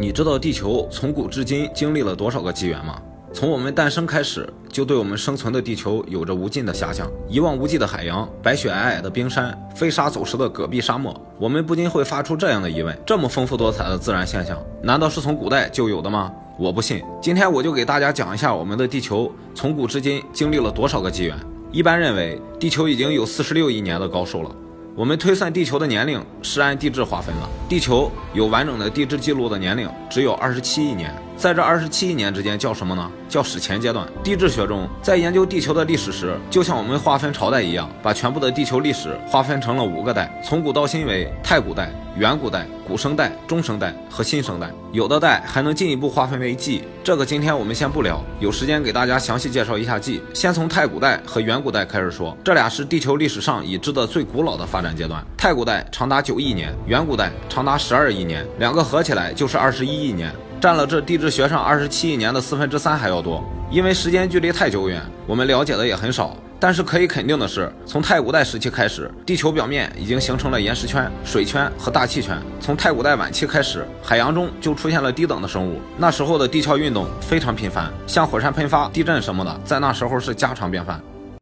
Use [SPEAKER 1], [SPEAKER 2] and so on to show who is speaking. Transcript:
[SPEAKER 1] 你知道地球从古至今经历了多少个纪元吗？从我们诞生开始，就对我们生存的地球有着无尽的遐想。一望无际的海洋，白雪皑皑的冰山，飞沙走石的戈壁沙漠，我们不禁会发出这样的疑问：这么丰富多彩的自然现象，难道是从古代就有的吗？我不信。今天我就给大家讲一下我们的地球从古至今经历了多少个纪元。一般认为，地球已经有四十六亿年的高寿了。我们推算地球的年龄是按地质划分的，地球有完整的地质记录的年龄只有二十七亿年，在这二十七亿年之间叫什么呢？叫史前阶段。地质学中，在研究地球的历史时，就像我们划分朝代一样，把全部的地球历史划分成了五个代，从古到今为太古代、远古代、古生代、中生代和新生代。有的代还能进一步划分为纪，这个今天我们先不聊，有时间给大家详细介绍一下纪。先从太古代和远古代开始说，这俩是地球历史上已知的最古老的发展阶段。太古代长达九亿年，远古代长长达十二亿年，两个合起来就是二十一亿年。占了这地质学上二十七亿年的四分之三还要多，因为时间距离太久远，我们了解的也很少。但是可以肯定的是，从太古代时期开始，地球表面已经形成了岩石圈、水圈和大气圈。从太古代晚期开始，海洋中就出现了低等的生物。那时候的地壳运动非常频繁，像火山喷发、地震什么的，在那时候是家常便饭。